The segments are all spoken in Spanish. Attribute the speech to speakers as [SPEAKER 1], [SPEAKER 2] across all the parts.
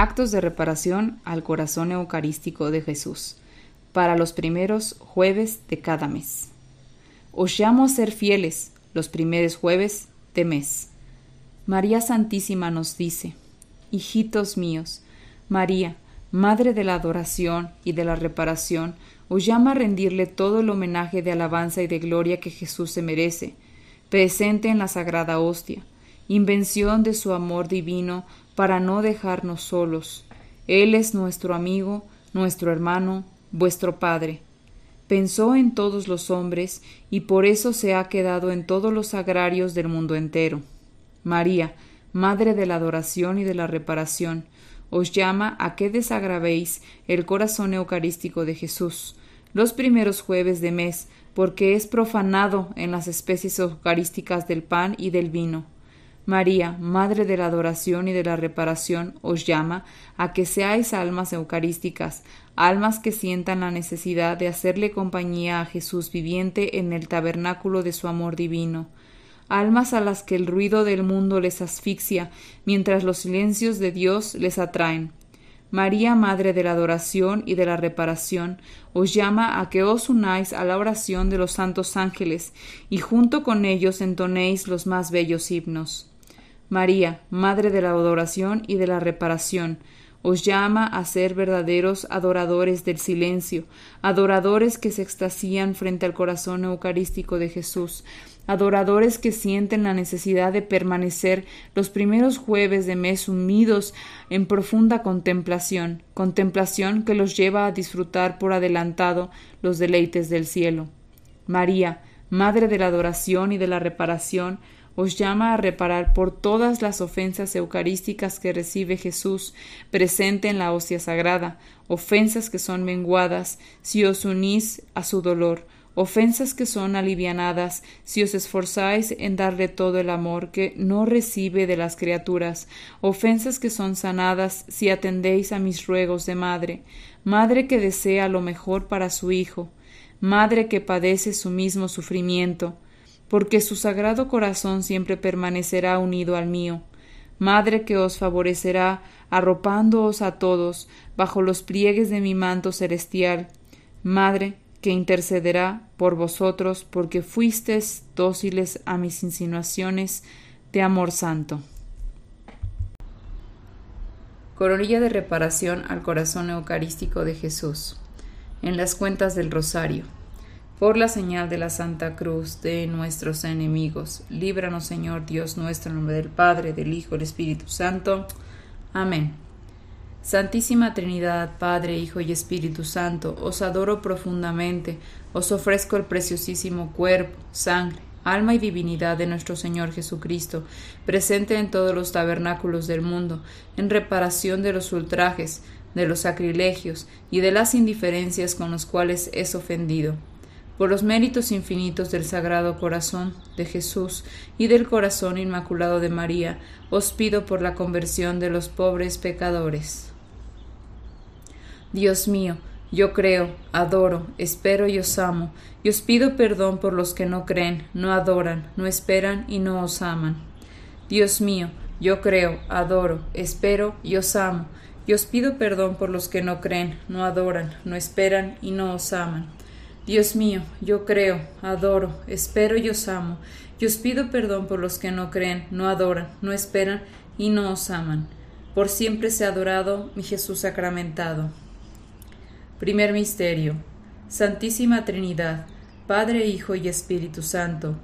[SPEAKER 1] Actos de reparación al corazón eucarístico de Jesús para los primeros jueves de cada mes. Os llamo a ser fieles los primeros jueves de mes. María Santísima nos dice, Hijitos míos, María, Madre de la adoración y de la reparación, os llama a rendirle todo el homenaje de alabanza y de gloria que Jesús se merece, presente en la sagrada hostia, invención de su amor divino para no dejarnos solos. Él es nuestro amigo, nuestro hermano, vuestro Padre. Pensó en todos los hombres y por eso se ha quedado en todos los agrarios del mundo entero. María, Madre de la adoración y de la reparación, os llama a que desagravéis el corazón eucarístico de Jesús los primeros jueves de mes, porque es profanado en las especies eucarísticas del pan y del vino. María, Madre de la adoración y de la reparación, os llama a que seáis almas eucarísticas, almas que sientan la necesidad de hacerle compañía a Jesús viviente en el tabernáculo de su amor divino, almas a las que el ruido del mundo les asfixia, mientras los silencios de Dios les atraen. María, Madre de la adoración y de la reparación, os llama a que os unáis a la oración de los santos ángeles y junto con ellos entonéis los más bellos himnos. María, Madre de la adoración y de la reparación, os llama a ser verdaderos adoradores del silencio, adoradores que se extasían frente al corazón eucarístico de Jesús, adoradores que sienten la necesidad de permanecer los primeros jueves de mes unidos en profunda contemplación, contemplación que los lleva a disfrutar por adelantado los deleites del cielo. María, Madre de la adoración y de la reparación, os llama a reparar por todas las ofensas eucarísticas que recibe Jesús presente en la hostia sagrada, ofensas que son menguadas si os unís a su dolor, ofensas que son alivianadas si os esforzáis en darle todo el amor que no recibe de las criaturas, ofensas que son sanadas si atendéis a mis ruegos de madre, madre que desea lo mejor para su hijo, madre que padece su mismo sufrimiento, porque su sagrado corazón siempre permanecerá unido al mío. Madre que os favorecerá, arropándoos a todos bajo los pliegues de mi manto celestial. Madre que intercederá por vosotros, porque fuisteis dóciles a mis insinuaciones de amor santo. Coronilla de reparación al corazón eucarístico de Jesús. En las cuentas del Rosario por la señal de la Santa Cruz de nuestros enemigos. Líbranos, Señor Dios nuestro, en nombre del Padre, del Hijo, del Espíritu Santo. Amén. Santísima Trinidad, Padre, Hijo y Espíritu Santo, os adoro profundamente, os ofrezco el preciosísimo cuerpo, sangre, alma y divinidad de nuestro Señor Jesucristo, presente en todos los tabernáculos del mundo, en reparación de los ultrajes, de los sacrilegios y de las indiferencias con los cuales es ofendido por los méritos infinitos del Sagrado Corazón de Jesús y del Corazón Inmaculado de María, os pido por la conversión de los pobres pecadores. Dios mío, yo creo, adoro, espero y os amo, y os pido perdón por los que no creen, no adoran, no esperan y no os aman. Dios mío, yo creo, adoro, espero y os amo, y os pido perdón por los que no creen, no adoran, no esperan y no os aman. Dios mío, yo creo, adoro, espero y os amo, y os pido perdón por los que no creen, no adoran, no esperan y no os aman. Por siempre sea adorado mi Jesús sacramentado. Primer Misterio. Santísima Trinidad, Padre, Hijo y Espíritu Santo.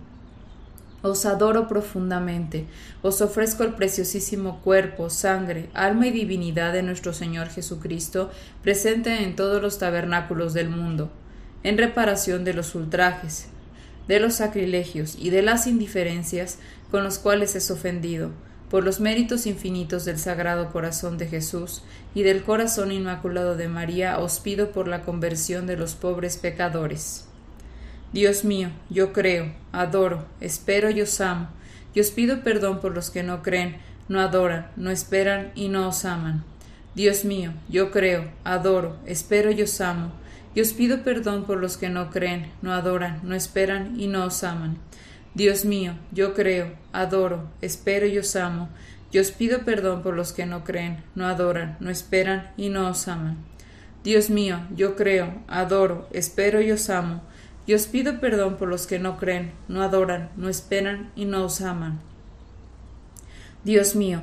[SPEAKER 1] Os adoro profundamente, os ofrezco el preciosísimo cuerpo, sangre, alma y divinidad de nuestro Señor Jesucristo, presente en todos los tabernáculos del mundo en reparación de los ultrajes, de los sacrilegios y de las indiferencias con los cuales es ofendido, por los méritos infinitos del Sagrado Corazón de Jesús y del Corazón Inmaculado de María, os pido por la conversión de los pobres pecadores. Dios mío, yo creo, adoro, espero y os amo, y os pido perdón por los que no creen, no adoran, no esperan y no os aman. Dios mío, yo creo, adoro, espero y os amo, y os pido perdón por los que no creen, no adoran, no esperan y no os aman. Dios mío, yo creo, adoro, espero y os amo, y os pido perdón por los que no creen, no adoran, no esperan y no os aman. Dios mío, yo creo, adoro, espero y os amo, y os pido perdón por los que no creen, no adoran, no esperan y no os aman. Dios mío,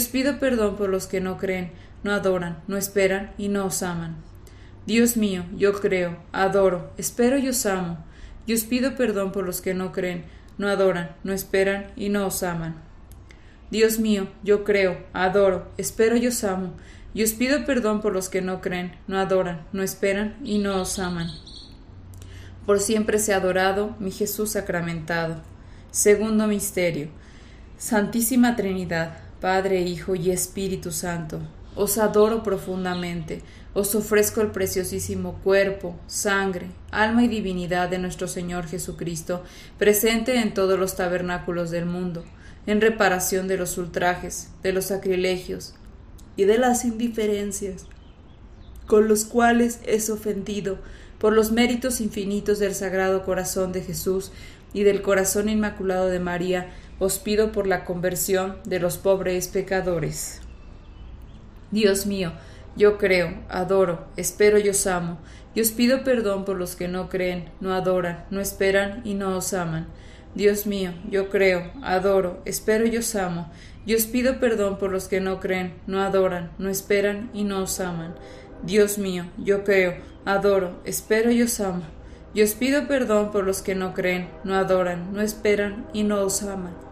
[SPEAKER 1] pido perdón por los que no creen, no adoran, no esperan y no os aman. Dios mío, yo creo, adoro, espero y os amo, y os pido perdón por los que no creen, no adoran, no esperan y no os aman. Dios mío, yo creo, adoro, espero y os amo, y os pido perdón por los que no creen, no adoran, no esperan y no os aman. Por siempre sea adorado mi Jesús sacramentado. Segundo misterio. Santísima Trinidad, Padre, Hijo y Espíritu Santo, os adoro profundamente. Os ofrezco el preciosísimo cuerpo, sangre, alma y divinidad de nuestro Señor Jesucristo, presente en todos los tabernáculos del mundo, en reparación de los ultrajes, de los sacrilegios y de las indiferencias con los cuales es ofendido por los méritos infinitos del Sagrado Corazón de Jesús y del Corazón Inmaculado de María, os pido por la conversión de los pobres pecadores. Dios mío, yo creo, adoro, espero y os amo, y os pido perdón por los que no creen, no adoran, no esperan y no os aman. Dios mío, yo creo, adoro, espero y os amo, y os pido perdón por los que no creen, no adoran, no esperan y no os aman. Dios mío, yo creo, adoro, espero y os amo, y os pido perdón por los que no creen, no adoran, no esperan y no os aman.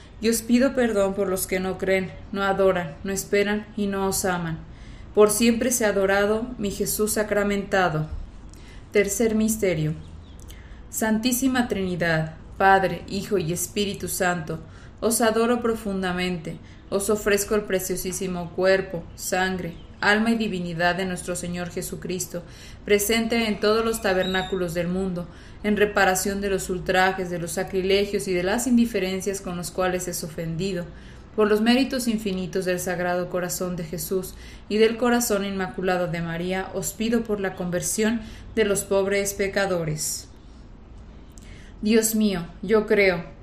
[SPEAKER 1] y os pido perdón por los que no creen, no adoran, no esperan y no os aman. Por siempre sea adorado mi Jesús sacramentado. Tercer misterio. Santísima Trinidad, Padre, Hijo y Espíritu Santo, os adoro profundamente, os ofrezco el preciosísimo cuerpo, sangre, alma y divinidad de nuestro Señor Jesucristo, presente en todos los tabernáculos del mundo, en reparación de los ultrajes, de los sacrilegios y de las indiferencias con los cuales es ofendido, por los méritos infinitos del Sagrado Corazón de Jesús y del Corazón Inmaculado de María, os pido por la conversión de los pobres pecadores. Dios mío, yo creo,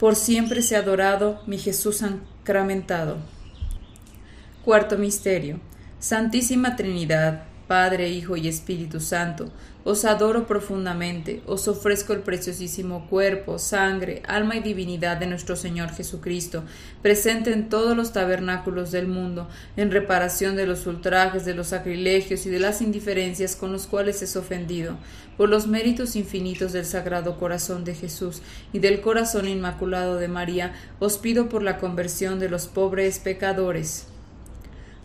[SPEAKER 1] Por siempre sea adorado mi Jesús sacramentado. Cuarto Misterio. Santísima Trinidad, Padre, Hijo y Espíritu Santo, os adoro profundamente, os ofrezco el preciosísimo cuerpo, sangre, alma y divinidad de nuestro Señor Jesucristo, presente en todos los tabernáculos del mundo, en reparación de los ultrajes, de los sacrilegios y de las indiferencias con los cuales es ofendido, por los méritos infinitos del Sagrado Corazón de Jesús y del Corazón Inmaculado de María, os pido por la conversión de los pobres pecadores.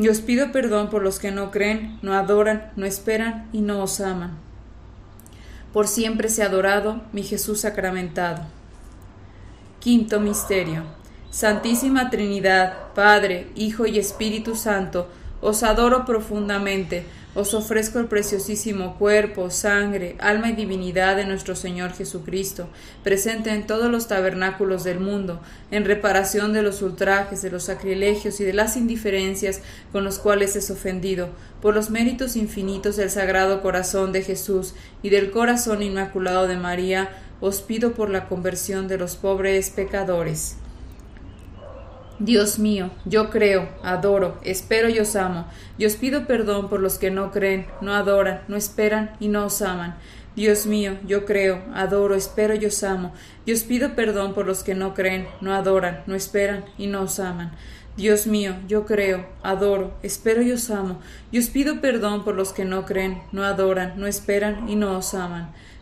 [SPEAKER 1] y os pido perdón por los que no creen, no adoran, no esperan y no os aman. Por siempre sea adorado mi Jesús sacramentado. Quinto Misterio. Santísima Trinidad, Padre, Hijo y Espíritu Santo, os adoro profundamente os ofrezco el preciosísimo cuerpo, sangre, alma y divinidad de nuestro Señor Jesucristo, presente en todos los tabernáculos del mundo, en reparación de los ultrajes, de los sacrilegios y de las indiferencias con los cuales es ofendido, por los méritos infinitos del Sagrado Corazón de Jesús y del Corazón Inmaculado de María, os pido por la conversión de los pobres pecadores. Dios mío, yo creo, adoro, espero y os amo, y os pido perdón por los que no creen, no adoran, no esperan y no os aman. Dios mío, yo creo, adoro, espero y os amo, y os pido perdón por los que no creen, no adoran, no esperan y no os aman. Dios mío, yo creo, adoro, espero y os amo, y os pido perdón por los que no creen, no adoran, no esperan y no os aman.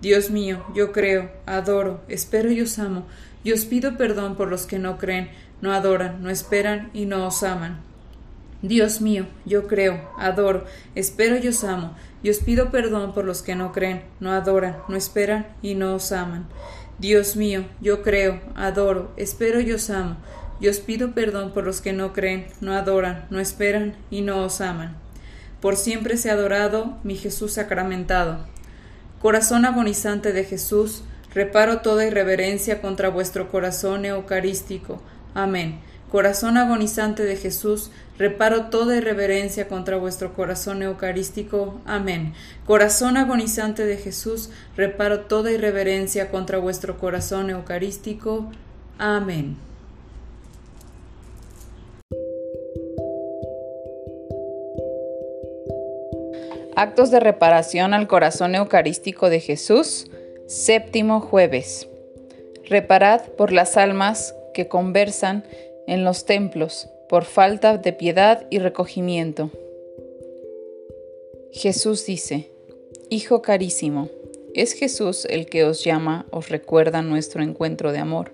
[SPEAKER 1] Dios mío, yo creo, adoro, espero y os amo, y os pido perdón por los que no creen, no adoran, no esperan y no os aman. Dios mío, yo creo, adoro, espero y os amo, y os pido perdón por los que no creen, no adoran, no esperan y no os aman. Dios mío, yo creo, adoro, espero y os amo, y os pido perdón por los que no creen, no adoran, no esperan y no os aman. Por siempre sea adorado mi Jesús sacramentado. Corazón agonizante de Jesús, reparo toda irreverencia contra vuestro corazón eucarístico. Amén. Corazón agonizante de Jesús, reparo toda irreverencia contra vuestro corazón eucarístico. Amén. Corazón agonizante de Jesús, reparo toda irreverencia contra vuestro corazón eucarístico. Amén. Actos de reparación al corazón eucarístico de Jesús, séptimo jueves. Reparad por las almas que conversan en los templos por falta de piedad y recogimiento. Jesús dice, Hijo carísimo, es Jesús el que os llama, os recuerda nuestro encuentro de amor.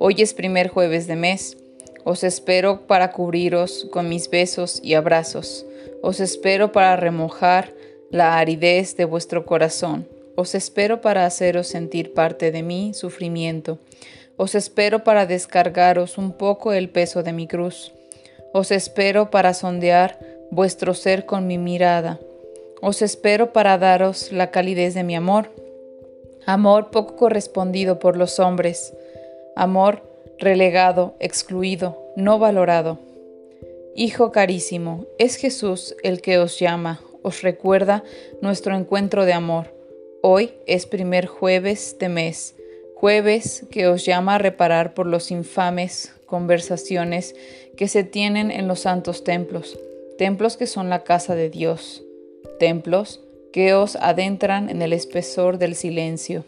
[SPEAKER 1] Hoy es primer jueves de mes. Os espero para cubriros con mis besos y abrazos. Os espero para remojar la aridez de vuestro corazón. Os espero para haceros sentir parte de mi sufrimiento. Os espero para descargaros un poco el peso de mi cruz. Os espero para sondear vuestro ser con mi mirada. Os espero para daros la calidez de mi amor. Amor poco correspondido por los hombres. Amor relegado, excluido, no valorado. Hijo carísimo, es Jesús el que os llama, os recuerda nuestro encuentro de amor. Hoy es primer jueves de mes, jueves que os llama a reparar por los infames conversaciones que se tienen en los santos templos, templos que son la casa de Dios, templos que os adentran en el espesor del silencio,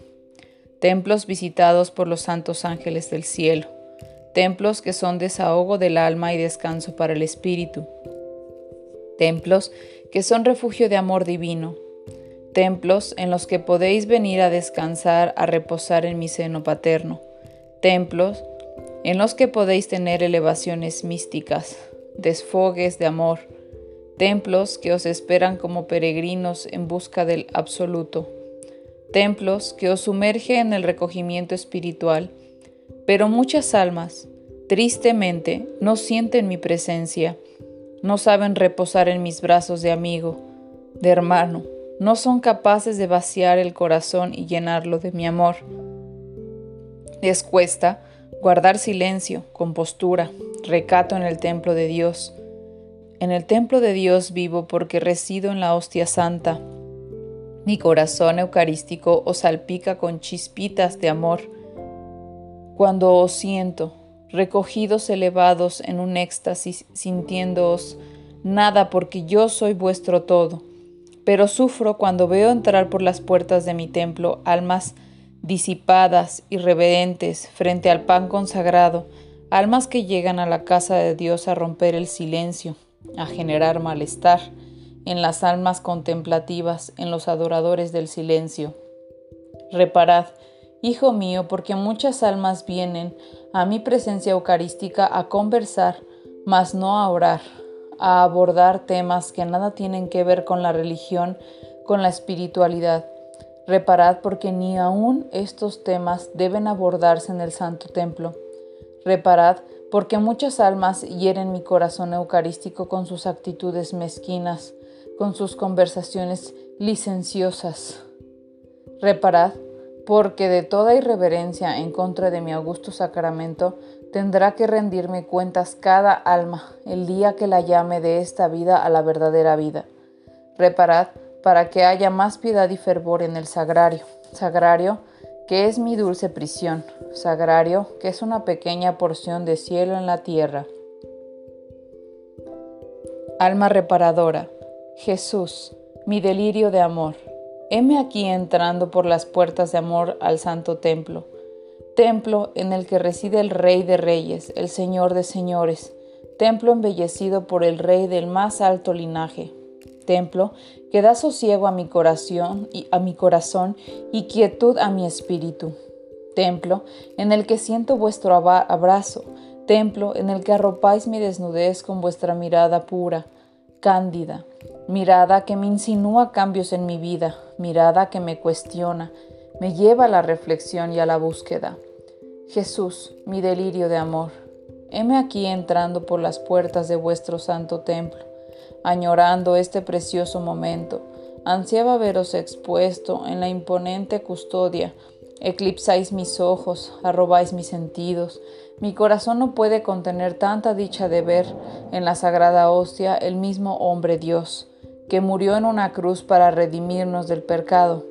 [SPEAKER 1] templos visitados por los santos ángeles del cielo, templos que son desahogo del alma y descanso para el espíritu, templos que son refugio de amor divino, templos en los que podéis venir a descansar, a reposar en mi seno paterno, templos en los que podéis tener elevaciones místicas, desfogues de amor, templos que os esperan como peregrinos en busca del absoluto, templos que os sumerge en el recogimiento espiritual, pero muchas almas, tristemente, no sienten mi presencia, no saben reposar en mis brazos de amigo, de hermano, no son capaces de vaciar el corazón y llenarlo de mi amor. Les cuesta guardar silencio, compostura, recato en el templo de Dios. En el templo de Dios vivo porque resido en la hostia santa. Mi corazón eucarístico os salpica con chispitas de amor. Cuando os siento, recogidos elevados en un éxtasis, sintiéndoos nada porque yo soy vuestro todo. Pero sufro cuando veo entrar por las puertas de mi templo almas disipadas, irreverentes, frente al pan consagrado, almas que llegan a la casa de Dios a romper el silencio, a generar malestar en las almas contemplativas, en los adoradores del silencio. Reparad, Hijo mío, porque muchas almas vienen a mi presencia eucarística a conversar, mas no a orar, a abordar temas que nada tienen que ver con la religión, con la espiritualidad. Reparad porque ni aun estos temas deben abordarse en el Santo Templo. Reparad porque muchas almas hieren mi corazón eucarístico con sus actitudes mezquinas, con sus conversaciones licenciosas. Reparad porque de toda irreverencia en contra de mi augusto sacramento tendrá que rendirme cuentas cada alma el día que la llame de esta vida a la verdadera vida. Reparad para que haya más piedad y fervor en el sagrario, sagrario que es mi dulce prisión, sagrario que es una pequeña porción de cielo en la tierra. Alma reparadora, Jesús, mi delirio de amor Heme aquí entrando por las puertas de amor al santo templo, templo en el que reside el Rey de Reyes, el Señor de Señores, templo embellecido por el Rey del más alto linaje, templo que da sosiego a mi corazón y a mi corazón y quietud a mi espíritu, templo en el que siento vuestro abrazo, templo en el que arropáis mi desnudez con vuestra mirada pura, cándida, mirada que me insinúa cambios en mi vida, mirada que me cuestiona, me lleva a la reflexión y a la búsqueda. Jesús, mi delirio de amor, heme aquí entrando por las puertas de vuestro santo templo, añorando este precioso momento, ansiaba veros expuesto en la imponente custodia Eclipsáis mis ojos, arrobáis mis sentidos. Mi corazón no puede contener tanta dicha de ver en la sagrada hostia el mismo hombre Dios, que murió en una cruz para redimirnos del pecado,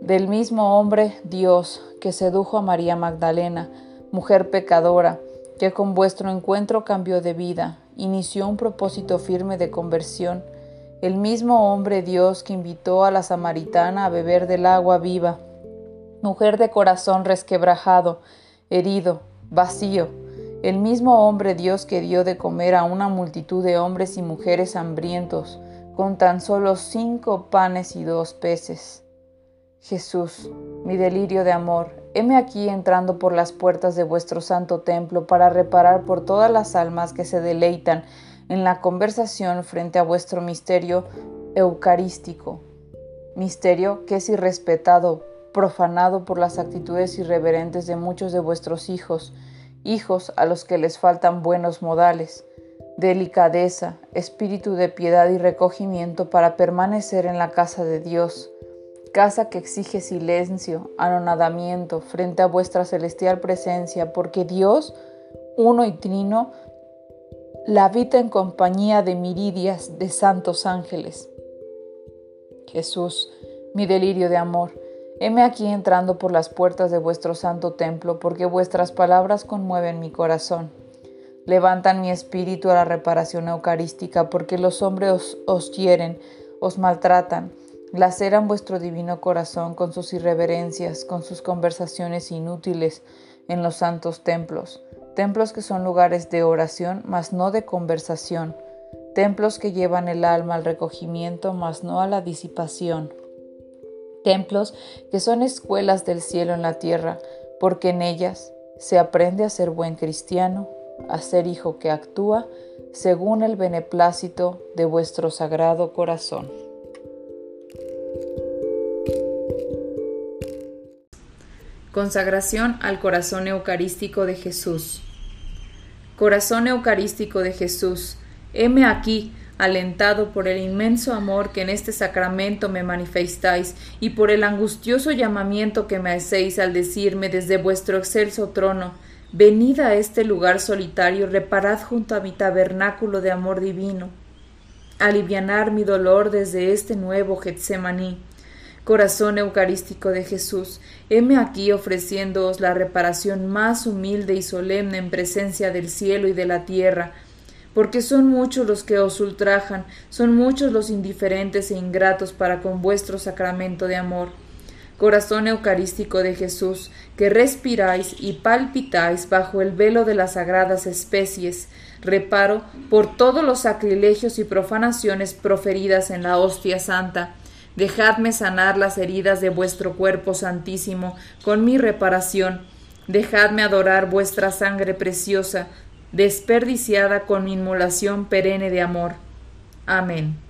[SPEAKER 1] del mismo hombre Dios que sedujo a María Magdalena, mujer pecadora, que con vuestro encuentro cambió de vida, inició un propósito firme de conversión, el mismo hombre Dios que invitó a la samaritana a beber del agua viva, mujer de corazón resquebrajado, herido, vacío, el mismo hombre Dios que dio de comer a una multitud de hombres y mujeres hambrientos, con tan solo cinco panes y dos peces. Jesús, mi delirio de amor, heme aquí entrando por las puertas de vuestro santo templo para reparar por todas las almas que se deleitan en la conversación frente a vuestro misterio eucarístico, misterio que es irrespetado profanado por las actitudes irreverentes de muchos de vuestros hijos, hijos a los que les faltan buenos modales, delicadeza, espíritu de piedad y recogimiento para permanecer en la casa de Dios, casa que exige silencio, anonadamiento frente a vuestra celestial presencia, porque Dios, uno y trino, la habita en compañía de miridias de santos ángeles. Jesús, mi delirio de amor, Heme aquí entrando por las puertas de vuestro santo templo, porque vuestras palabras conmueven mi corazón. Levantan mi espíritu a la reparación eucarística, porque los hombres os, hieren, os maltratan, laceran vuestro divino corazón con sus irreverencias, con sus conversaciones inútiles en los santos templos, templos que son lugares de oración, mas no de conversación, templos que llevan el alma al recogimiento, mas no a la disipación. Templos que son escuelas del cielo en la tierra, porque en ellas se aprende a ser buen cristiano, a hijo que actúa según el beneplácito de vuestro sagrado corazón. Consagración al corazón eucarístico de Jesús. Corazón eucarístico de Jesús, heme aquí alentado por el inmenso amor que en este sacramento me manifestáis y por el angustioso llamamiento que me hacéis al decirme desde vuestro excelso trono, venid a este lugar solitario, reparad junto a mi tabernáculo de amor divino, alivianar mi dolor desde este nuevo Getsemaní. Corazón eucarístico de Jesús, heme aquí ofreciéndoos la reparación más humilde y solemne en presencia del cielo y de la tierra, porque son muchos los que os ultrajan, son muchos los indiferentes e ingratos para con vuestro sacramento de amor. Corazón eucarístico de Jesús, que respiráis y palpitáis bajo el velo de las sagradas especies, reparo por todos los sacrilegios y profanaciones proferidas en la hostia santa. Dejadme sanar las heridas de vuestro cuerpo santísimo con mi reparación. Dejadme adorar vuestra sangre preciosa, desperdiciada con inmolación perenne de amor. Amén.